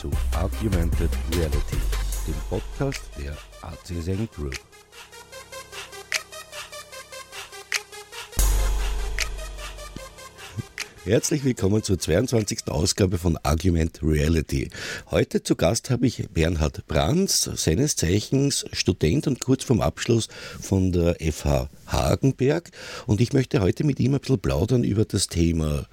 Zu Argumented Reality, dem Podcast der ACSN Group. Herzlich willkommen zur 22. Ausgabe von Argument Reality. Heute zu Gast habe ich Bernhard Brands, seines Zeichens Student und kurz vorm Abschluss von der FH Hagenberg. Und ich möchte heute mit ihm ein bisschen plaudern über das Thema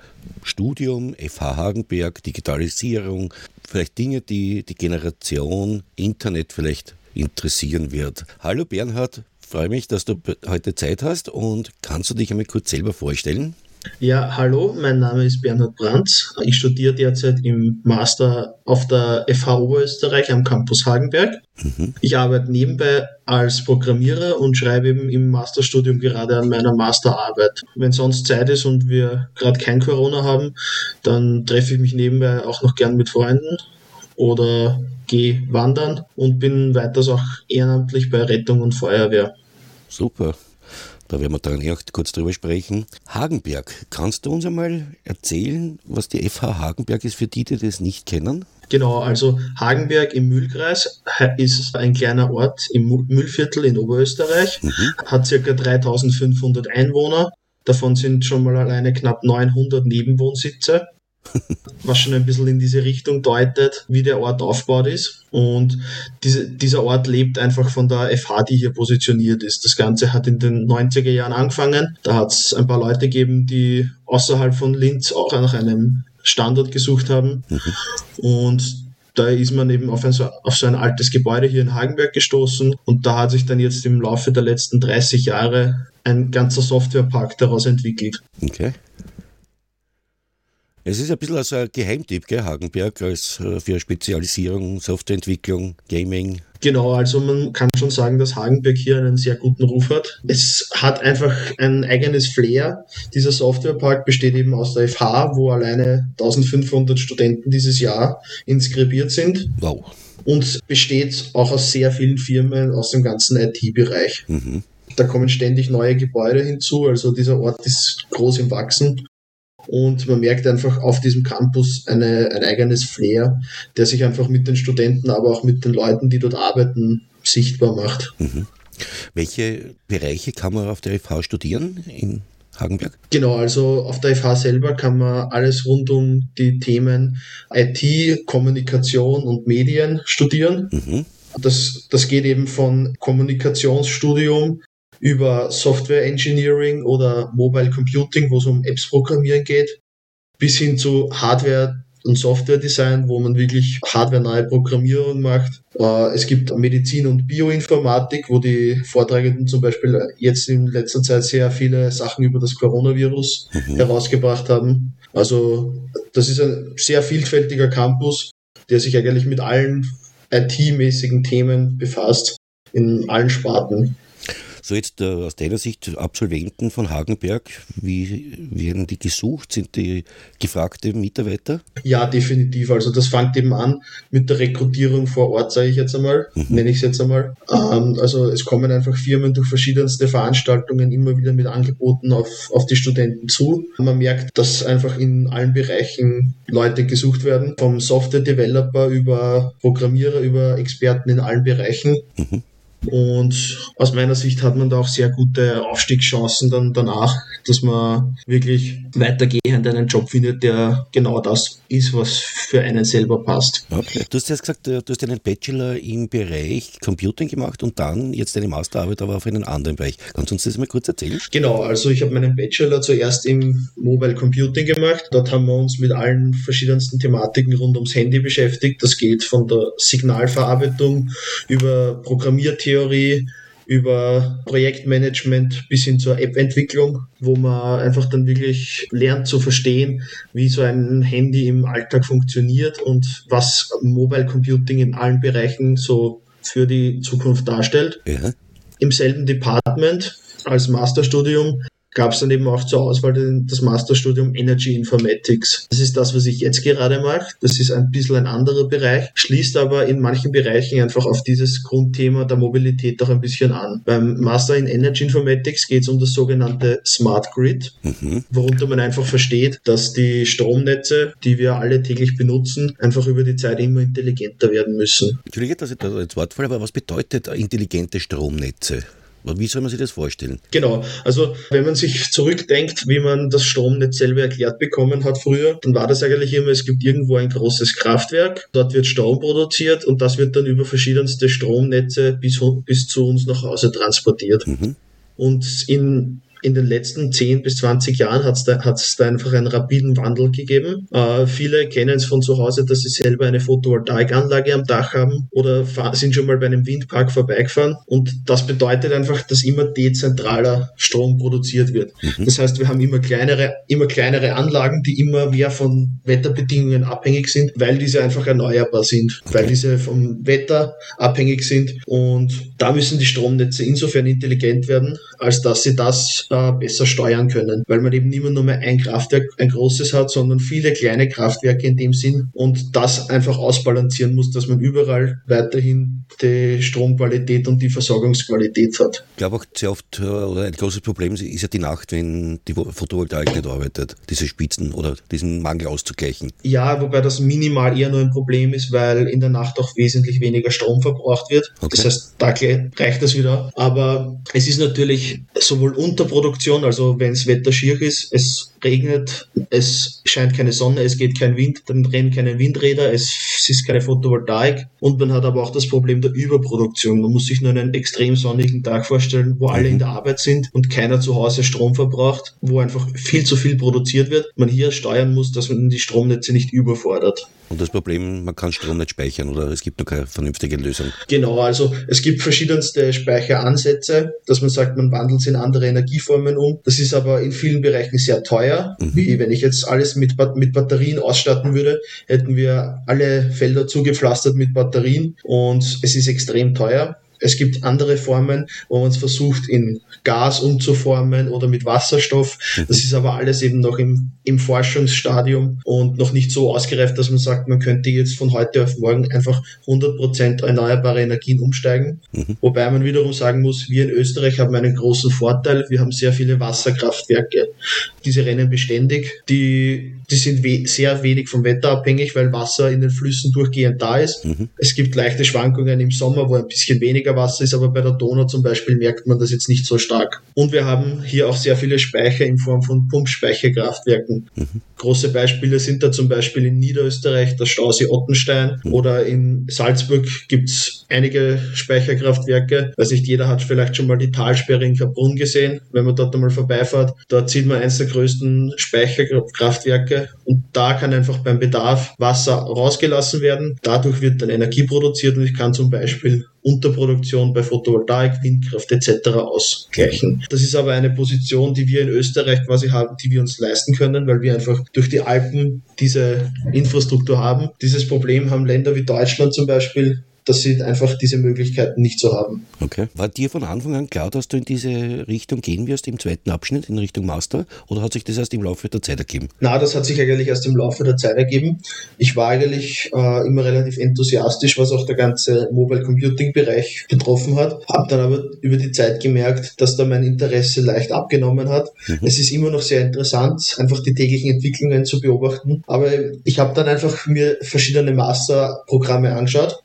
Studium, FH Hagenberg, Digitalisierung, vielleicht Dinge, die die Generation Internet vielleicht interessieren wird. Hallo Bernhard, freue mich, dass du heute Zeit hast und kannst du dich einmal kurz selber vorstellen? Ja, hallo, mein Name ist Bernhard Brandt. Ich studiere derzeit im Master auf der FH Oberösterreich am Campus Hagenberg. Mhm. Ich arbeite nebenbei als Programmierer und schreibe eben im Masterstudium gerade an meiner Masterarbeit. Wenn sonst Zeit ist und wir gerade kein Corona haben, dann treffe ich mich nebenbei auch noch gern mit Freunden oder gehe wandern und bin weiters auch ehrenamtlich bei Rettung und Feuerwehr. Super. Da werden wir dann auch kurz drüber sprechen. Hagenberg, kannst du uns einmal erzählen, was die FH Hagenberg ist für die, die das nicht kennen? Genau, also Hagenberg im Mühlkreis ist ein kleiner Ort im Mühlviertel in Oberösterreich, mhm. hat circa 3500 Einwohner. Davon sind schon mal alleine knapp 900 Nebenwohnsitze was schon ein bisschen in diese Richtung deutet, wie der Ort aufgebaut ist. Und diese, dieser Ort lebt einfach von der FH, die hier positioniert ist. Das Ganze hat in den 90er Jahren angefangen. Da hat es ein paar Leute gegeben, die außerhalb von Linz auch nach einem Standort gesucht haben. Mhm. Und da ist man eben auf, ein, auf so ein altes Gebäude hier in Hagenberg gestoßen und da hat sich dann jetzt im Laufe der letzten 30 Jahre ein ganzer Softwarepark daraus entwickelt. Okay. Es ist ein bisschen also ein Geheimtipp, gell, Hagenberg, als äh, für Spezialisierung, Softwareentwicklung, Gaming. Genau, also man kann schon sagen, dass Hagenberg hier einen sehr guten Ruf hat. Es hat einfach ein eigenes Flair. Dieser Softwarepark besteht eben aus der FH, wo alleine 1500 Studenten dieses Jahr inskribiert sind. Wow. Und besteht auch aus sehr vielen Firmen aus dem ganzen IT-Bereich. Mhm. Da kommen ständig neue Gebäude hinzu, also dieser Ort ist groß im Wachsen und man merkt einfach auf diesem Campus eine, ein eigenes Flair, der sich einfach mit den Studenten, aber auch mit den Leuten, die dort arbeiten, sichtbar macht. Mhm. Welche Bereiche kann man auf der FH studieren in Hagenberg? Genau, also auf der FH selber kann man alles rund um die Themen IT, Kommunikation und Medien studieren. Mhm. Das, das geht eben von Kommunikationsstudium über Software Engineering oder Mobile Computing, wo es um Apps programmieren geht, bis hin zu Hardware und Software Design, wo man wirklich hardwarenahe Programmierung macht. Äh, es gibt Medizin und Bioinformatik, wo die Vortragenden zum Beispiel jetzt in letzter Zeit sehr viele Sachen über das Coronavirus mhm. herausgebracht haben. Also das ist ein sehr vielfältiger Campus, der sich eigentlich mit allen IT-mäßigen Themen befasst, in allen Sparten. So jetzt äh, aus deiner Sicht Absolventen von Hagenberg, wie werden die gesucht? Sind die gefragte Mitarbeiter? Ja, definitiv. Also das fängt eben an mit der Rekrutierung vor Ort, sage ich jetzt einmal, mhm. nenne ich es jetzt einmal. Ähm, also es kommen einfach Firmen durch verschiedenste Veranstaltungen immer wieder mit Angeboten auf, auf die Studenten zu. Man merkt, dass einfach in allen Bereichen Leute gesucht werden, vom Software-Developer über Programmierer, über Experten in allen Bereichen. Mhm. Und aus meiner Sicht hat man da auch sehr gute Aufstiegschancen dann danach, dass man wirklich weitergehend einen Job findet, der genau das ist, was für einen selber passt. Okay. Du hast jetzt gesagt, du hast einen Bachelor im Bereich Computing gemacht und dann jetzt eine Masterarbeit, aber auf einen anderen Bereich. Kannst du uns das mal kurz erzählen? Genau, also ich habe meinen Bachelor zuerst im Mobile Computing gemacht. Dort haben wir uns mit allen verschiedensten Thematiken rund ums Handy beschäftigt. Das geht von der Signalverarbeitung über Programmiertheorie Theorie über Projektmanagement bis hin zur App-Entwicklung, wo man einfach dann wirklich lernt zu verstehen, wie so ein Handy im Alltag funktioniert und was Mobile Computing in allen Bereichen so für die Zukunft darstellt. Ja. Im selben Department als Masterstudium gab es dann eben auch zur Auswahl das Masterstudium Energy Informatics. Das ist das, was ich jetzt gerade mache. Das ist ein bisschen ein anderer Bereich, schließt aber in manchen Bereichen einfach auf dieses Grundthema der Mobilität auch ein bisschen an. Beim Master in Energy Informatics geht es um das sogenannte Smart Grid, mhm. worunter man einfach versteht, dass die Stromnetze, die wir alle täglich benutzen, einfach über die Zeit immer intelligenter werden müssen. Entschuldige, dass ich da jetzt Wort falle, aber was bedeutet intelligente Stromnetze? Wie soll man sich das vorstellen? Genau, also wenn man sich zurückdenkt, wie man das Stromnetz selber erklärt bekommen hat früher, dann war das eigentlich immer, es gibt irgendwo ein großes Kraftwerk, dort wird Strom produziert und das wird dann über verschiedenste Stromnetze bis, bis zu uns nach Hause transportiert. Mhm. Und in in den letzten 10 bis 20 Jahren hat es da, hat's da einfach einen rapiden Wandel gegeben. Äh, viele kennen es von zu Hause, dass sie selber eine Photovoltaikanlage am Dach haben oder sind schon mal bei einem Windpark vorbeigefahren. Und das bedeutet einfach, dass immer dezentraler Strom produziert wird. Mhm. Das heißt, wir haben immer kleinere, immer kleinere Anlagen, die immer mehr von Wetterbedingungen abhängig sind, weil diese einfach erneuerbar sind, okay. weil diese vom Wetter abhängig sind. Und da müssen die Stromnetze insofern intelligent werden, als dass sie das äh, besser steuern können, weil man eben nicht mehr nur mehr ein Kraftwerk, ein großes hat, sondern viele kleine Kraftwerke in dem Sinn und das einfach ausbalancieren muss, dass man überall weiterhin die Stromqualität und die Versorgungsqualität hat. Ich glaube auch sehr oft, äh, oder ein großes Problem ist ja die Nacht, wenn die Photovoltaik nicht arbeitet, diese Spitzen oder diesen Mangel auszugleichen. Ja, wobei das minimal eher nur ein Problem ist, weil in der Nacht auch wesentlich weniger Strom verbraucht wird. Okay. Das heißt, da reicht das wieder. Aber es ist natürlich sowohl Unterproduktion Produktion, also wenn das Wetter schier ist, es regnet, es scheint keine Sonne, es geht kein Wind, dann drehen keine Windräder, es ist keine Photovoltaik und man hat aber auch das Problem der Überproduktion. Man muss sich nur einen extrem sonnigen Tag vorstellen, wo alle in mhm. der Arbeit sind und keiner zu Hause Strom verbraucht, wo einfach viel zu viel produziert wird. Man hier steuern muss, dass man die Stromnetze nicht überfordert. Und das Problem, man kann Strom nicht speichern oder es gibt noch keine vernünftige Lösung. Genau, also es gibt verschiedenste Speicheransätze, dass man sagt, man wandelt es in andere Energieformen um. Das ist aber in vielen Bereichen sehr teuer. Mhm. Wie wenn ich jetzt alles mit, mit Batterien ausstatten würde, hätten wir alle Felder zugepflastert mit Batterien und es ist extrem teuer. Es gibt andere Formen, wo man es versucht, in Gas umzuformen oder mit Wasserstoff. Mhm. Das ist aber alles eben noch im, im Forschungsstadium und noch nicht so ausgereift, dass man sagt, man könnte jetzt von heute auf morgen einfach 100% erneuerbare Energien umsteigen. Mhm. Wobei man wiederum sagen muss, wir in Österreich haben einen großen Vorteil. Wir haben sehr viele Wasserkraftwerke. Diese rennen beständig. Die, die sind we sehr wenig vom Wetter abhängig, weil Wasser in den Flüssen durchgehend da ist. Mhm. Es gibt leichte Schwankungen im Sommer, wo ein bisschen weniger Wasser ist, aber bei der Donau zum Beispiel merkt man das jetzt nicht so stark. Und wir haben hier auch sehr viele Speicher in Form von Pumpspeicherkraftwerken. Mhm. Große Beispiele sind da zum Beispiel in Niederösterreich der Stausee Ottenstein mhm. oder in Salzburg gibt es einige Speicherkraftwerke. Weiß nicht, jeder hat vielleicht schon mal die Talsperre in Kaprun gesehen, wenn man dort einmal vorbeifährt. Dort sieht man eines der größten Speicherkraftwerke und da kann einfach beim Bedarf Wasser rausgelassen werden. Dadurch wird dann Energie produziert und ich kann zum Beispiel Unterproduktion bei Photovoltaik, Windkraft etc. ausgleichen. Das ist aber eine Position, die wir in Österreich quasi haben, die wir uns leisten können, weil wir einfach durch die Alpen diese Infrastruktur haben. Dieses Problem haben Länder wie Deutschland zum Beispiel dass sie einfach diese Möglichkeiten nicht so haben. Okay. War dir von Anfang an klar, dass du in diese Richtung gehen wirst, im zweiten Abschnitt, in Richtung Master? Oder hat sich das erst im Laufe der Zeit ergeben? Na, das hat sich eigentlich erst im Laufe der Zeit ergeben. Ich war eigentlich äh, immer relativ enthusiastisch, was auch der ganze Mobile Computing Bereich betroffen hat. Habe dann aber über die Zeit gemerkt, dass da mein Interesse leicht abgenommen hat. Mhm. Es ist immer noch sehr interessant, einfach die täglichen Entwicklungen zu beobachten. Aber ich habe dann einfach mir verschiedene Masterprogramme angeschaut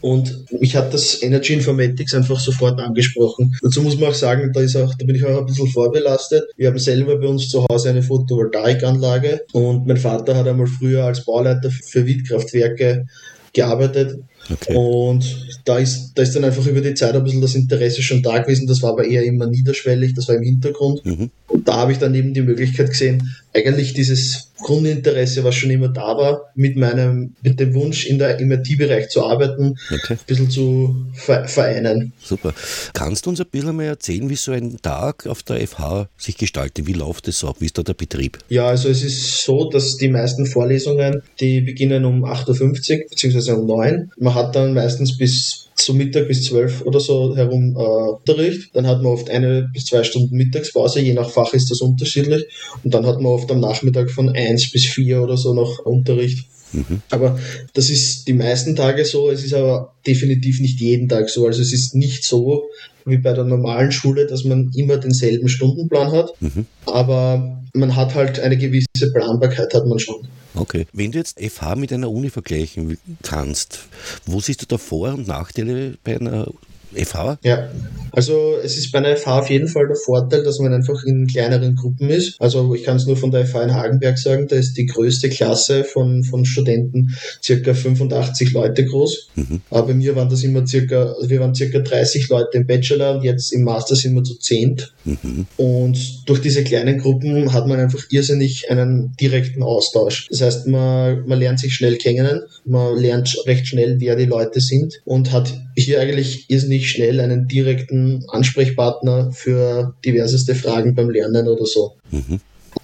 Und mich hat das Energy Informatics einfach sofort angesprochen. Dazu muss man auch sagen, da, ist auch, da bin ich auch ein bisschen vorbelastet. Wir haben selber bei uns zu Hause eine Photovoltaikanlage und mein Vater hat einmal früher als Bauleiter für Windkraftwerke gearbeitet. Okay. Und da ist, da ist dann einfach über die Zeit ein bisschen das Interesse schon da gewesen. Das war aber eher immer niederschwellig, das war im Hintergrund. Mhm. Und da habe ich dann eben die Möglichkeit gesehen, eigentlich dieses Grundinteresse, was schon immer da war, mit meinem, mit dem Wunsch, in der, im IT-Bereich zu arbeiten, okay. ein bisschen zu vereinen. Super. Kannst du uns ein bisschen mehr erzählen, wie so ein Tag auf der FH sich gestaltet? Wie läuft es ab? Wie ist da der Betrieb? Ja, also es ist so, dass die meisten Vorlesungen, die beginnen um 8.50 Uhr bzw. um 9 Uhr man hat dann meistens bis zum Mittag bis zwölf oder so herum äh, Unterricht. Dann hat man oft eine bis zwei Stunden Mittagspause, je nach Fach ist das unterschiedlich. Und dann hat man oft am Nachmittag von eins bis vier oder so noch Unterricht. Mhm. Aber das ist die meisten Tage so, es ist aber definitiv nicht jeden Tag so. Also es ist nicht so wie bei der normalen Schule, dass man immer denselben Stundenplan hat. Mhm. Aber man hat halt eine gewisse Planbarkeit, hat man schon. Okay. Wenn du jetzt FH mit einer Uni vergleichen kannst, wo siehst du da Vor- und Nachteile bei einer FH? Ja, also es ist bei einer FH auf jeden Fall der Vorteil, dass man einfach in kleineren Gruppen ist. Also ich kann es nur von der FH in Hagenberg sagen, da ist die größte Klasse von, von Studenten circa 85 Leute groß. Mhm. Aber bei mir waren das immer circa, also wir waren circa 30 Leute im Bachelor und jetzt im Master sind wir zu zehnt. Mhm. Und durch diese kleinen Gruppen hat man einfach irrsinnig einen direkten Austausch. Das heißt, man, man lernt sich schnell kennen, man lernt recht schnell, wer die Leute sind und hat hier eigentlich irrsinnig schnell einen direkten Ansprechpartner für diverseste Fragen beim Lernen oder so. Mhm.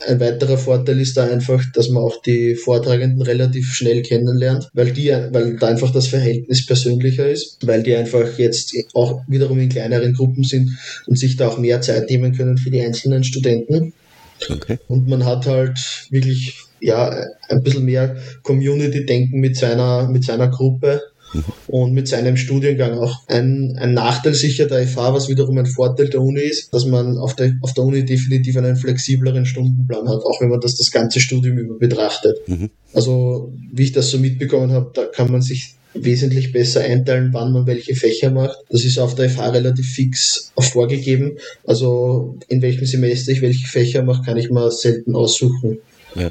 Ein weiterer Vorteil ist da einfach, dass man auch die Vortragenden relativ schnell kennenlernt, weil die, weil da einfach das Verhältnis persönlicher ist, weil die einfach jetzt auch wiederum in kleineren Gruppen sind und sich da auch mehr Zeit nehmen können für die einzelnen Studenten. Okay. Und man hat halt wirklich ja ein bisschen mehr Community-Denken mit seiner mit seiner Gruppe und mit seinem Studiengang auch ein, ein Nachteil sicher der FH, was wiederum ein Vorteil der Uni ist, dass man auf der, auf der Uni definitiv einen flexibleren Stundenplan hat, auch wenn man das das ganze Studium über betrachtet. Mhm. Also wie ich das so mitbekommen habe, da kann man sich wesentlich besser einteilen, wann man welche Fächer macht. Das ist auf der FH relativ fix vorgegeben. Also in welchem Semester ich welche Fächer mache, kann ich mal selten aussuchen. Ja.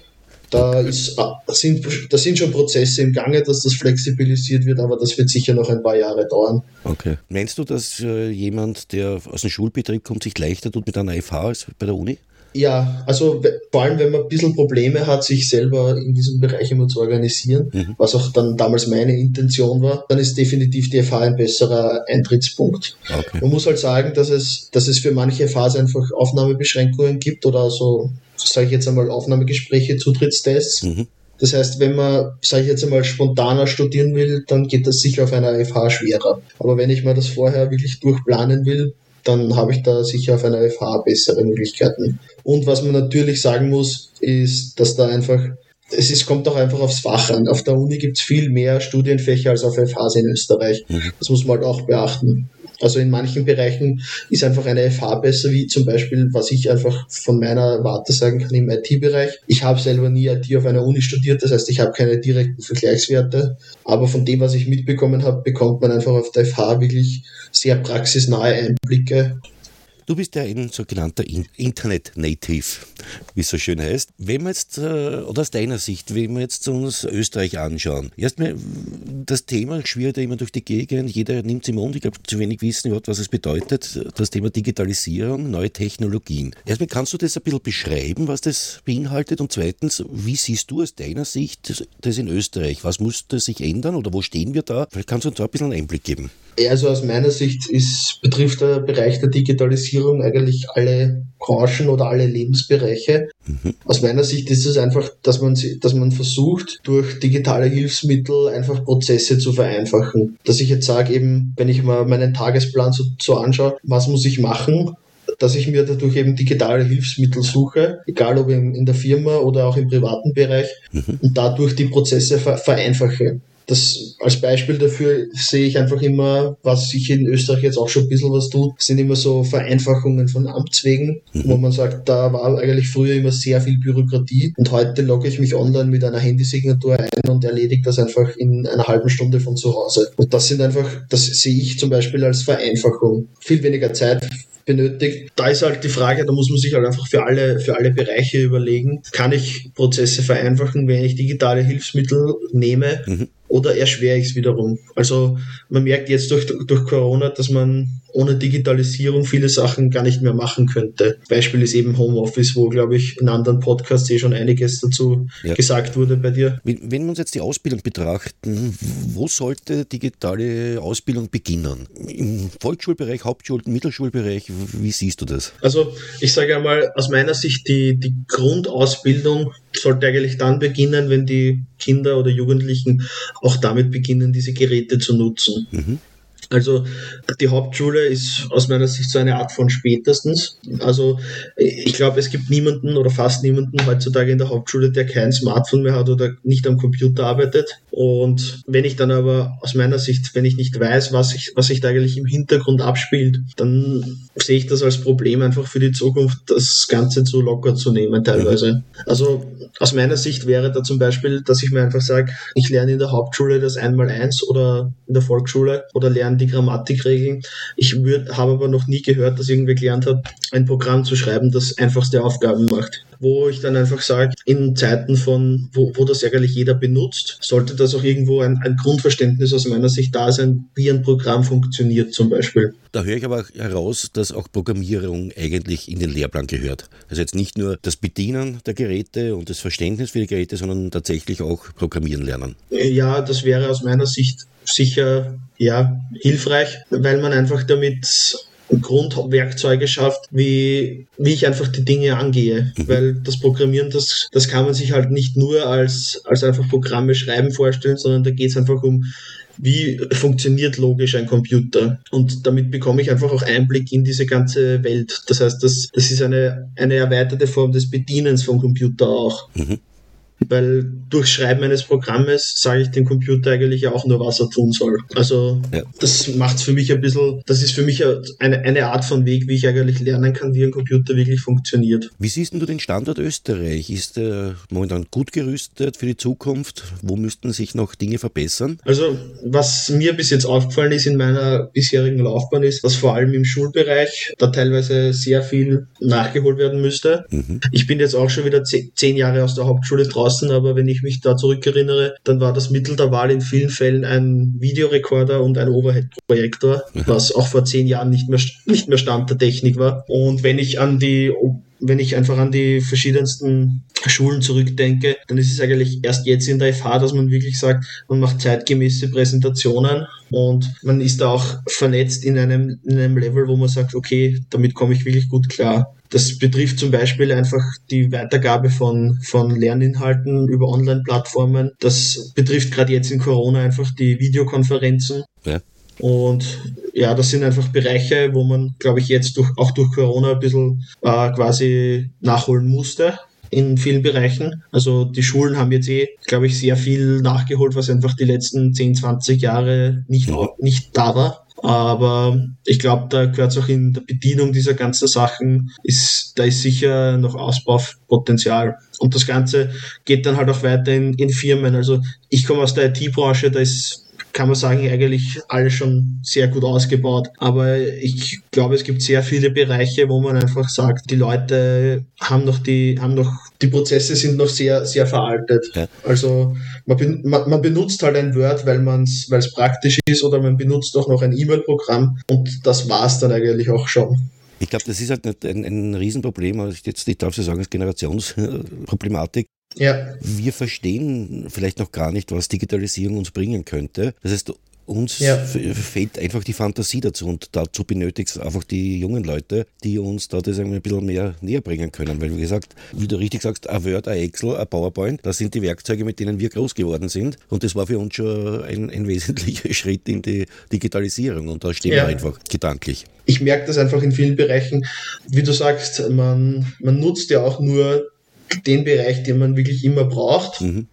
Da, ist, sind, da sind schon Prozesse im Gange, dass das flexibilisiert wird, aber das wird sicher noch ein paar Jahre dauern. Okay. Meinst du, dass äh, jemand, der aus dem Schulbetrieb kommt, sich leichter tut mit einer FH als bei der Uni? Ja, also vor allem, wenn man ein bisschen Probleme hat, sich selber in diesem Bereich immer zu organisieren, mhm. was auch dann damals meine Intention war, dann ist definitiv die FH ein besserer Eintrittspunkt. Okay. Man muss halt sagen, dass es, dass es für manche FHs einfach Aufnahmebeschränkungen gibt oder so, sage ich jetzt einmal, Aufnahmegespräche, Zutrittstests. Mhm. Das heißt, wenn man, sage ich jetzt einmal, spontaner studieren will, dann geht das sicher auf einer FH schwerer. Aber wenn ich mir das vorher wirklich durchplanen will, dann habe ich da sicher auf einer FH bessere Möglichkeiten. Und was man natürlich sagen muss, ist, dass da einfach, es ist, kommt auch einfach aufs Fach an. Auf der Uni gibt es viel mehr Studienfächer als auf FHs in Österreich. Mhm. Das muss man halt auch beachten. Also in manchen Bereichen ist einfach eine FH besser, wie zum Beispiel, was ich einfach von meiner Warte sagen kann im IT-Bereich. Ich habe selber nie IT auf einer Uni studiert, das heißt, ich habe keine direkten Vergleichswerte, aber von dem, was ich mitbekommen habe, bekommt man einfach auf der FH wirklich sehr praxisnahe Einblicke Du bist ja ein sogenannter Internet-Native, wie es so schön heißt. Wenn wir jetzt, äh, oder aus deiner Sicht, wenn wir jetzt uns Österreich anschauen, erstmal, das Thema schwirrt ja immer durch die Gegend, jeder nimmt es im Mund, ich glaube, zu wenig wissen überhaupt, was es bedeutet, das Thema Digitalisierung, neue Technologien. Erstmal kannst du das ein bisschen beschreiben, was das beinhaltet und zweitens, wie siehst du aus deiner Sicht das in Österreich? Was muss sich ändern oder wo stehen wir da? Vielleicht kannst du uns da ein bisschen einen Einblick geben. Also aus meiner Sicht ist, betrifft der Bereich der Digitalisierung eigentlich alle Branchen oder alle Lebensbereiche. Mhm. Aus meiner Sicht ist es einfach, dass man, dass man versucht, durch digitale Hilfsmittel einfach Prozesse zu vereinfachen. Dass ich jetzt sage, eben, wenn ich mal meinen Tagesplan so, so anschaue, was muss ich machen, dass ich mir dadurch eben digitale Hilfsmittel suche, egal ob in, der Firma oder auch im privaten Bereich, mhm. und dadurch die Prozesse ver vereinfache das als Beispiel dafür sehe ich einfach immer, was sich in Österreich jetzt auch schon ein bisschen was tut, sind immer so Vereinfachungen von Amtswegen, mhm. wo man sagt, da war eigentlich früher immer sehr viel Bürokratie und heute logge ich mich online mit einer Handysignatur ein und erledige das einfach in einer halben Stunde von zu Hause. Und das sind einfach, das sehe ich zum Beispiel als Vereinfachung. Viel weniger Zeit, benötigt. Da ist halt die Frage, da muss man sich halt einfach für alle, für alle Bereiche überlegen, kann ich Prozesse vereinfachen, wenn ich digitale Hilfsmittel nehme mhm. Oder erschwere ich es wiederum? Also man merkt jetzt durch, durch Corona, dass man ohne Digitalisierung viele Sachen gar nicht mehr machen könnte. Beispiel ist eben Homeoffice, wo, glaube ich, in anderen Podcasts eh schon einiges dazu ja. gesagt wurde bei dir. Wenn wir uns jetzt die Ausbildung betrachten, wo sollte digitale Ausbildung beginnen? Im Volksschulbereich, Hauptschul-, Mittelschulbereich, wie siehst du das? Also ich sage einmal, aus meiner Sicht, die, die Grundausbildung sollte eigentlich dann beginnen, wenn die Kinder oder Jugendlichen auch damit beginnen, diese Geräte zu nutzen. Mhm. Also die Hauptschule ist aus meiner Sicht so eine Art von spätestens. Also ich glaube, es gibt niemanden oder fast niemanden heutzutage in der Hauptschule, der kein Smartphone mehr hat oder nicht am Computer arbeitet. Und wenn ich dann aber aus meiner Sicht, wenn ich nicht weiß, was sich was sich da eigentlich im Hintergrund abspielt, dann sehe ich das als Problem einfach für die Zukunft, das Ganze zu locker zu nehmen teilweise. Also aus meiner Sicht wäre da zum Beispiel, dass ich mir einfach sage, ich lerne in der Hauptschule das Einmaleins oder in der Volksschule oder lerne die Grammatikregeln. Ich habe aber noch nie gehört, dass irgendwer gelernt hat, ein Programm zu schreiben, das einfachste Aufgaben macht wo ich dann einfach sage, in Zeiten von, wo, wo das eigentlich jeder benutzt, sollte das auch irgendwo ein, ein Grundverständnis aus meiner Sicht da sein, wie ein Programm funktioniert zum Beispiel. Da höre ich aber heraus, dass auch Programmierung eigentlich in den Lehrplan gehört. Also jetzt nicht nur das Bedienen der Geräte und das Verständnis für die Geräte, sondern tatsächlich auch Programmieren lernen. Ja, das wäre aus meiner Sicht sicher ja, hilfreich, weil man einfach damit Grundwerkzeuge schafft, wie, wie ich einfach die Dinge angehe. Mhm. Weil das Programmieren, das, das kann man sich halt nicht nur als, als einfach Programme schreiben vorstellen, sondern da geht es einfach um, wie funktioniert logisch ein Computer. Und damit bekomme ich einfach auch Einblick in diese ganze Welt. Das heißt, das, das ist eine, eine erweiterte Form des Bedienens vom Computer auch. Mhm. Weil durch Schreiben eines Programmes sage ich dem Computer eigentlich auch nur, was er tun soll. Also ja. das macht für mich ein bisschen, das ist für mich eine, eine Art von Weg, wie ich eigentlich lernen kann, wie ein Computer wirklich funktioniert. Wie siehst du den Standort Österreich? Ist er momentan gut gerüstet für die Zukunft? Wo müssten sich noch Dinge verbessern? Also was mir bis jetzt aufgefallen ist in meiner bisherigen Laufbahn ist, dass vor allem im Schulbereich da teilweise sehr viel nachgeholt werden müsste. Mhm. Ich bin jetzt auch schon wieder zehn Jahre aus der Hauptschule draußen draußen, aber wenn ich mich da zurückerinnere, dann war das Mittel der Wahl in vielen Fällen ein Videorekorder und ein Overhead-Projektor, was auch vor zehn Jahren nicht mehr, nicht mehr Stand der Technik war. Und wenn ich an die wenn ich einfach an die verschiedensten Schulen zurückdenke, dann ist es eigentlich erst jetzt in der FH, dass man wirklich sagt, man macht zeitgemäße Präsentationen und man ist da auch vernetzt in einem, in einem Level, wo man sagt, okay, damit komme ich wirklich gut klar. Das betrifft zum Beispiel einfach die Weitergabe von, von Lerninhalten über Online-Plattformen. Das betrifft gerade jetzt in Corona einfach die Videokonferenzen. Ja. Und ja, das sind einfach Bereiche, wo man, glaube ich, jetzt durch, auch durch Corona ein bisschen äh, quasi nachholen musste in vielen Bereichen. Also die Schulen haben jetzt eh, glaube ich, sehr viel nachgeholt, was einfach die letzten 10, 20 Jahre nicht, nicht da war. Aber ich glaube, da gehört es auch in der Bedienung dieser ganzen Sachen, ist, da ist sicher noch Ausbaupotenzial. Und das Ganze geht dann halt auch weiter in, in Firmen. Also ich komme aus der IT-Branche, da ist kann man sagen, eigentlich alles schon sehr gut ausgebaut. Aber ich glaube, es gibt sehr viele Bereiche, wo man einfach sagt, die Leute haben noch die, haben noch, die Prozesse sind noch sehr, sehr veraltet. Ja. Also man, man, man, benutzt halt ein Word, weil man es, weil es praktisch ist, oder man benutzt auch noch ein E-Mail-Programm und das war es dann eigentlich auch schon. Ich glaube, das ist halt ein, ein Riesenproblem, also jetzt, ich darf so sagen, als Generationsproblematik. Ja. Wir verstehen vielleicht noch gar nicht, was Digitalisierung uns bringen könnte. Das heißt, uns ja. fehlt einfach die Fantasie dazu und dazu benötigt es einfach die jungen Leute, die uns da das ein bisschen mehr näher bringen können. Weil, wie gesagt, wie du richtig sagst, ein Word, ein Excel, ein PowerPoint, das sind die Werkzeuge, mit denen wir groß geworden sind. Und das war für uns schon ein, ein wesentlicher Schritt in die Digitalisierung. Und da stehen ja. wir einfach gedanklich. Ich merke das einfach in vielen Bereichen. Wie du sagst, man, man nutzt ja auch nur den Bereich, den man wirklich immer braucht. Mhm.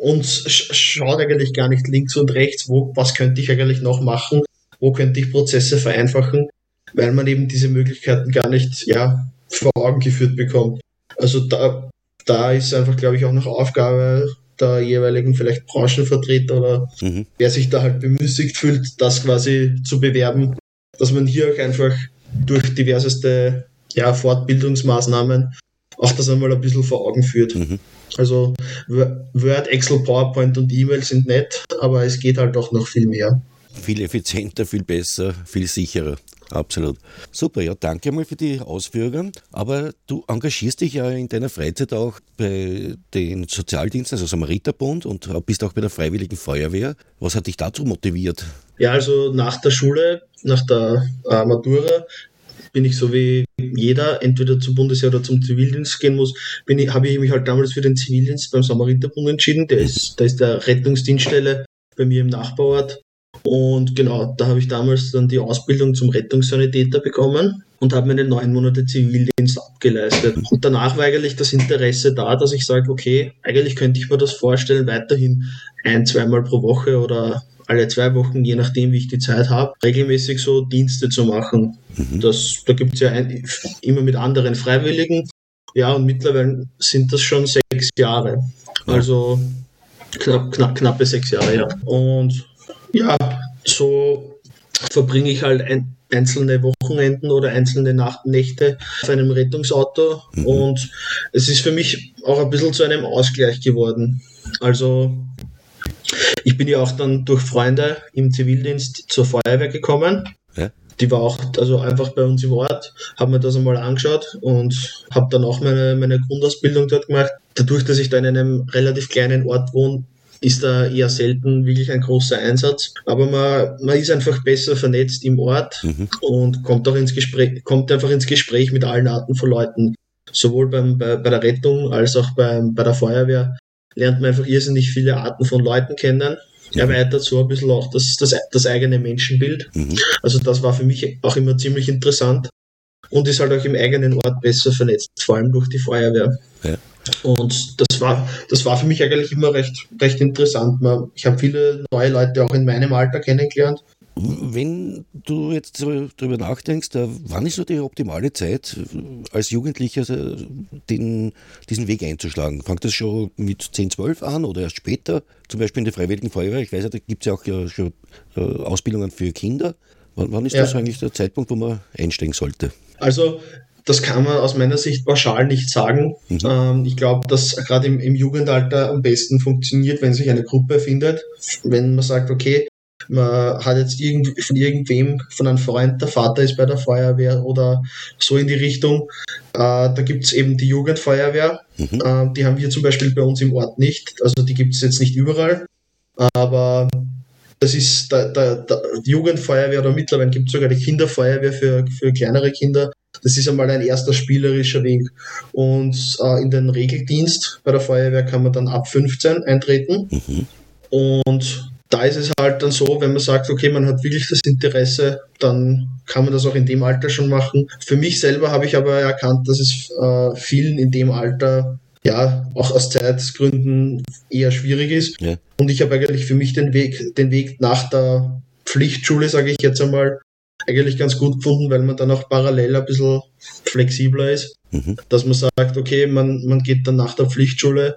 Und schaut eigentlich gar nicht links und rechts, wo, was könnte ich eigentlich noch machen, wo könnte ich Prozesse vereinfachen, weil man eben diese Möglichkeiten gar nicht ja, vor Augen geführt bekommt. Also da, da ist einfach, glaube ich, auch noch Aufgabe der jeweiligen vielleicht Branchenvertreter oder mhm. wer sich da halt bemüßigt fühlt, das quasi zu bewerben, dass man hier auch einfach durch diverseste ja, Fortbildungsmaßnahmen auch das einmal ein bisschen vor Augen führt. Mhm. Also Word, Excel, PowerPoint und E-Mail sind nett, aber es geht halt auch noch viel mehr. Viel effizienter, viel besser, viel sicherer. Absolut. Super, ja, danke mal für die Ausführungen. Aber du engagierst dich ja in deiner Freizeit auch bei den Sozialdiensten, also Samariterbund und bist auch bei der Freiwilligen Feuerwehr. Was hat dich dazu motiviert? Ja, also nach der Schule, nach der äh, Matura, bin ich so wie jeder entweder zum Bundesheer oder zum Zivildienst gehen muss, bin ich, habe ich mich halt damals für den Zivildienst beim Samariterbund entschieden. Der ist, da ist der Rettungsdienststelle bei mir im Nachbarort. Und genau, da habe ich damals dann die Ausbildung zum Rettungssanitäter bekommen und habe meine neun Monate Zivildienst abgeleistet. Und danach war eigentlich das Interesse da, dass ich sage, okay, eigentlich könnte ich mir das vorstellen, weiterhin ein, zweimal pro Woche oder alle zwei Wochen, je nachdem, wie ich die Zeit habe, regelmäßig so Dienste zu machen. Mhm. Das, da gibt es ja ein, immer mit anderen Freiwilligen. Ja, und mittlerweile sind das schon sechs Jahre. Also knapp, knapp, knappe sechs Jahre, ja. Und ja, so verbringe ich halt ein, einzelne Wochenenden oder einzelne Nacht Nächte auf einem Rettungsauto mhm. und es ist für mich auch ein bisschen zu einem Ausgleich geworden. Also ich bin ja auch dann durch Freunde im Zivildienst zur Feuerwehr gekommen. Ja. Die war auch also einfach bei uns im Ort, habe mir das einmal angeschaut und habe dann auch meine, meine Grundausbildung dort gemacht. Dadurch, dass ich da in einem relativ kleinen Ort wohne, ist da eher selten wirklich ein großer Einsatz. Aber man, man ist einfach besser vernetzt im Ort mhm. und kommt auch ins Gespräch, kommt einfach ins Gespräch mit allen Arten von Leuten. Sowohl beim, bei, bei der Rettung als auch beim, bei der Feuerwehr lernt man einfach irrsinnig viele Arten von Leuten kennen. Erweitert so ein bisschen auch das, das, das eigene Menschenbild. Mhm. Also das war für mich auch immer ziemlich interessant und ist halt auch im eigenen Ort besser vernetzt, vor allem durch die Feuerwehr. Ja. Und das war, das war für mich eigentlich immer recht, recht interessant. Ich habe viele neue Leute auch in meinem Alter kennengelernt. Wenn du jetzt darüber nachdenkst, wann ist so die optimale Zeit als Jugendlicher den, diesen Weg einzuschlagen? Fängt das schon mit 10, 12 an oder erst später? Zum Beispiel in der Freiwilligen Feuerwehr. Ich weiß, da gibt es ja auch ja schon äh, Ausbildungen für Kinder. Wann, wann ist ja. das eigentlich der Zeitpunkt, wo man einsteigen sollte? Also das kann man aus meiner Sicht pauschal nicht sagen. Mhm. Ähm, ich glaube, dass gerade im, im, Jugendalter am besten funktioniert, wenn sich eine Gruppe findet. Wenn man sagt, okay, man hat jetzt irgend, von irgendwem, von einem Freund, der Vater ist bei der Feuerwehr oder so in die Richtung. Äh, da gibt es eben die Jugendfeuerwehr. Mhm. Äh, die haben wir zum Beispiel bei uns im Ort nicht. Also die gibt es jetzt nicht überall. Aber das ist der, der, der Jugendfeuerwehr oder mittlerweile gibt es sogar die Kinderfeuerwehr für, für kleinere Kinder. Das ist einmal ein erster spielerischer Weg. Und äh, in den Regeldienst bei der Feuerwehr kann man dann ab 15 eintreten. Mhm. Und da ist es halt dann so, wenn man sagt, okay, man hat wirklich das Interesse, dann kann man das auch in dem Alter schon machen. Für mich selber habe ich aber erkannt, dass es äh, vielen in dem Alter ja auch aus Zeitgründen eher schwierig ist. Ja. Und ich habe eigentlich für mich den Weg, den Weg nach der Pflichtschule, sage ich jetzt einmal, eigentlich ganz gut gefunden, weil man dann auch parallel ein bisschen flexibler ist. Mhm. Dass man sagt, okay, man, man geht dann nach der Pflichtschule,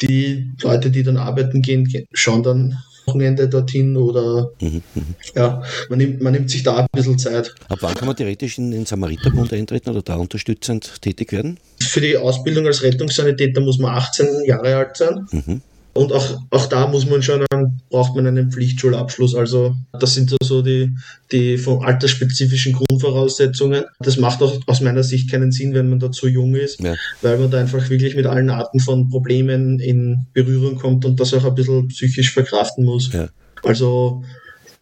die Leute, die dann arbeiten gehen, schauen dann Wochenende dorthin oder mhm, mhm. ja, man nimmt, man nimmt sich da ein bisschen Zeit. Ab wann kann man theoretisch in den Samariterbund eintreten oder da unterstützend tätig werden? Für die Ausbildung als Rettungssanitäter muss man 18 Jahre alt sein. Mhm. Und auch, auch da muss man schon, braucht man einen Pflichtschulabschluss. Also das sind so die, die von altersspezifischen Grundvoraussetzungen. Das macht auch aus meiner Sicht keinen Sinn, wenn man da zu jung ist, ja. weil man da einfach wirklich mit allen Arten von Problemen in Berührung kommt und das auch ein bisschen psychisch verkraften muss. Ja. Also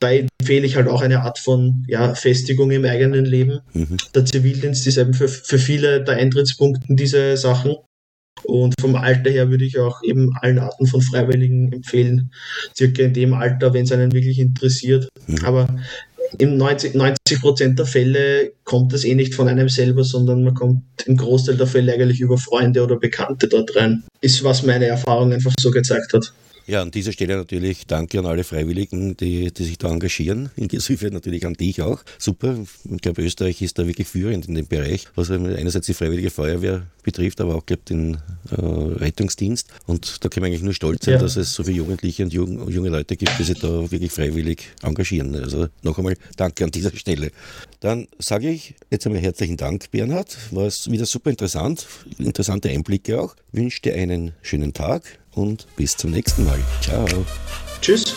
da empfehle ich halt auch eine Art von ja, Festigung im eigenen Leben. Mhm. Der Zivildienst ist eben für, für viele der Eintrittspunkt in diese Sachen. Und vom Alter her würde ich auch eben allen Arten von Freiwilligen empfehlen, circa in dem Alter, wenn es einen wirklich interessiert. Mhm. Aber in 90, 90 Prozent der Fälle kommt das eh nicht von einem selber, sondern man kommt im Großteil der Fälle eigentlich über Freunde oder Bekannte dort rein. Ist, was meine Erfahrung einfach so gezeigt hat. Ja, an dieser Stelle natürlich danke an alle Freiwilligen, die, die sich da engagieren. Insofern natürlich an dich auch. Super. Ich glaube, Österreich ist da wirklich führend in dem Bereich, was einerseits die Freiwillige Feuerwehr betrifft, aber auch, glaube den äh, Rettungsdienst. Und da können wir eigentlich nur stolz sein, ja. dass es so viele Jugendliche und junge, junge Leute gibt, die sich da wirklich freiwillig engagieren. Also noch einmal danke an dieser Stelle. Dann sage ich jetzt einmal herzlichen Dank, Bernhard. War es wieder super interessant, interessante Einblicke auch. Wünsche dir einen schönen Tag und bis zum nächsten Mal. Ciao. Tschüss.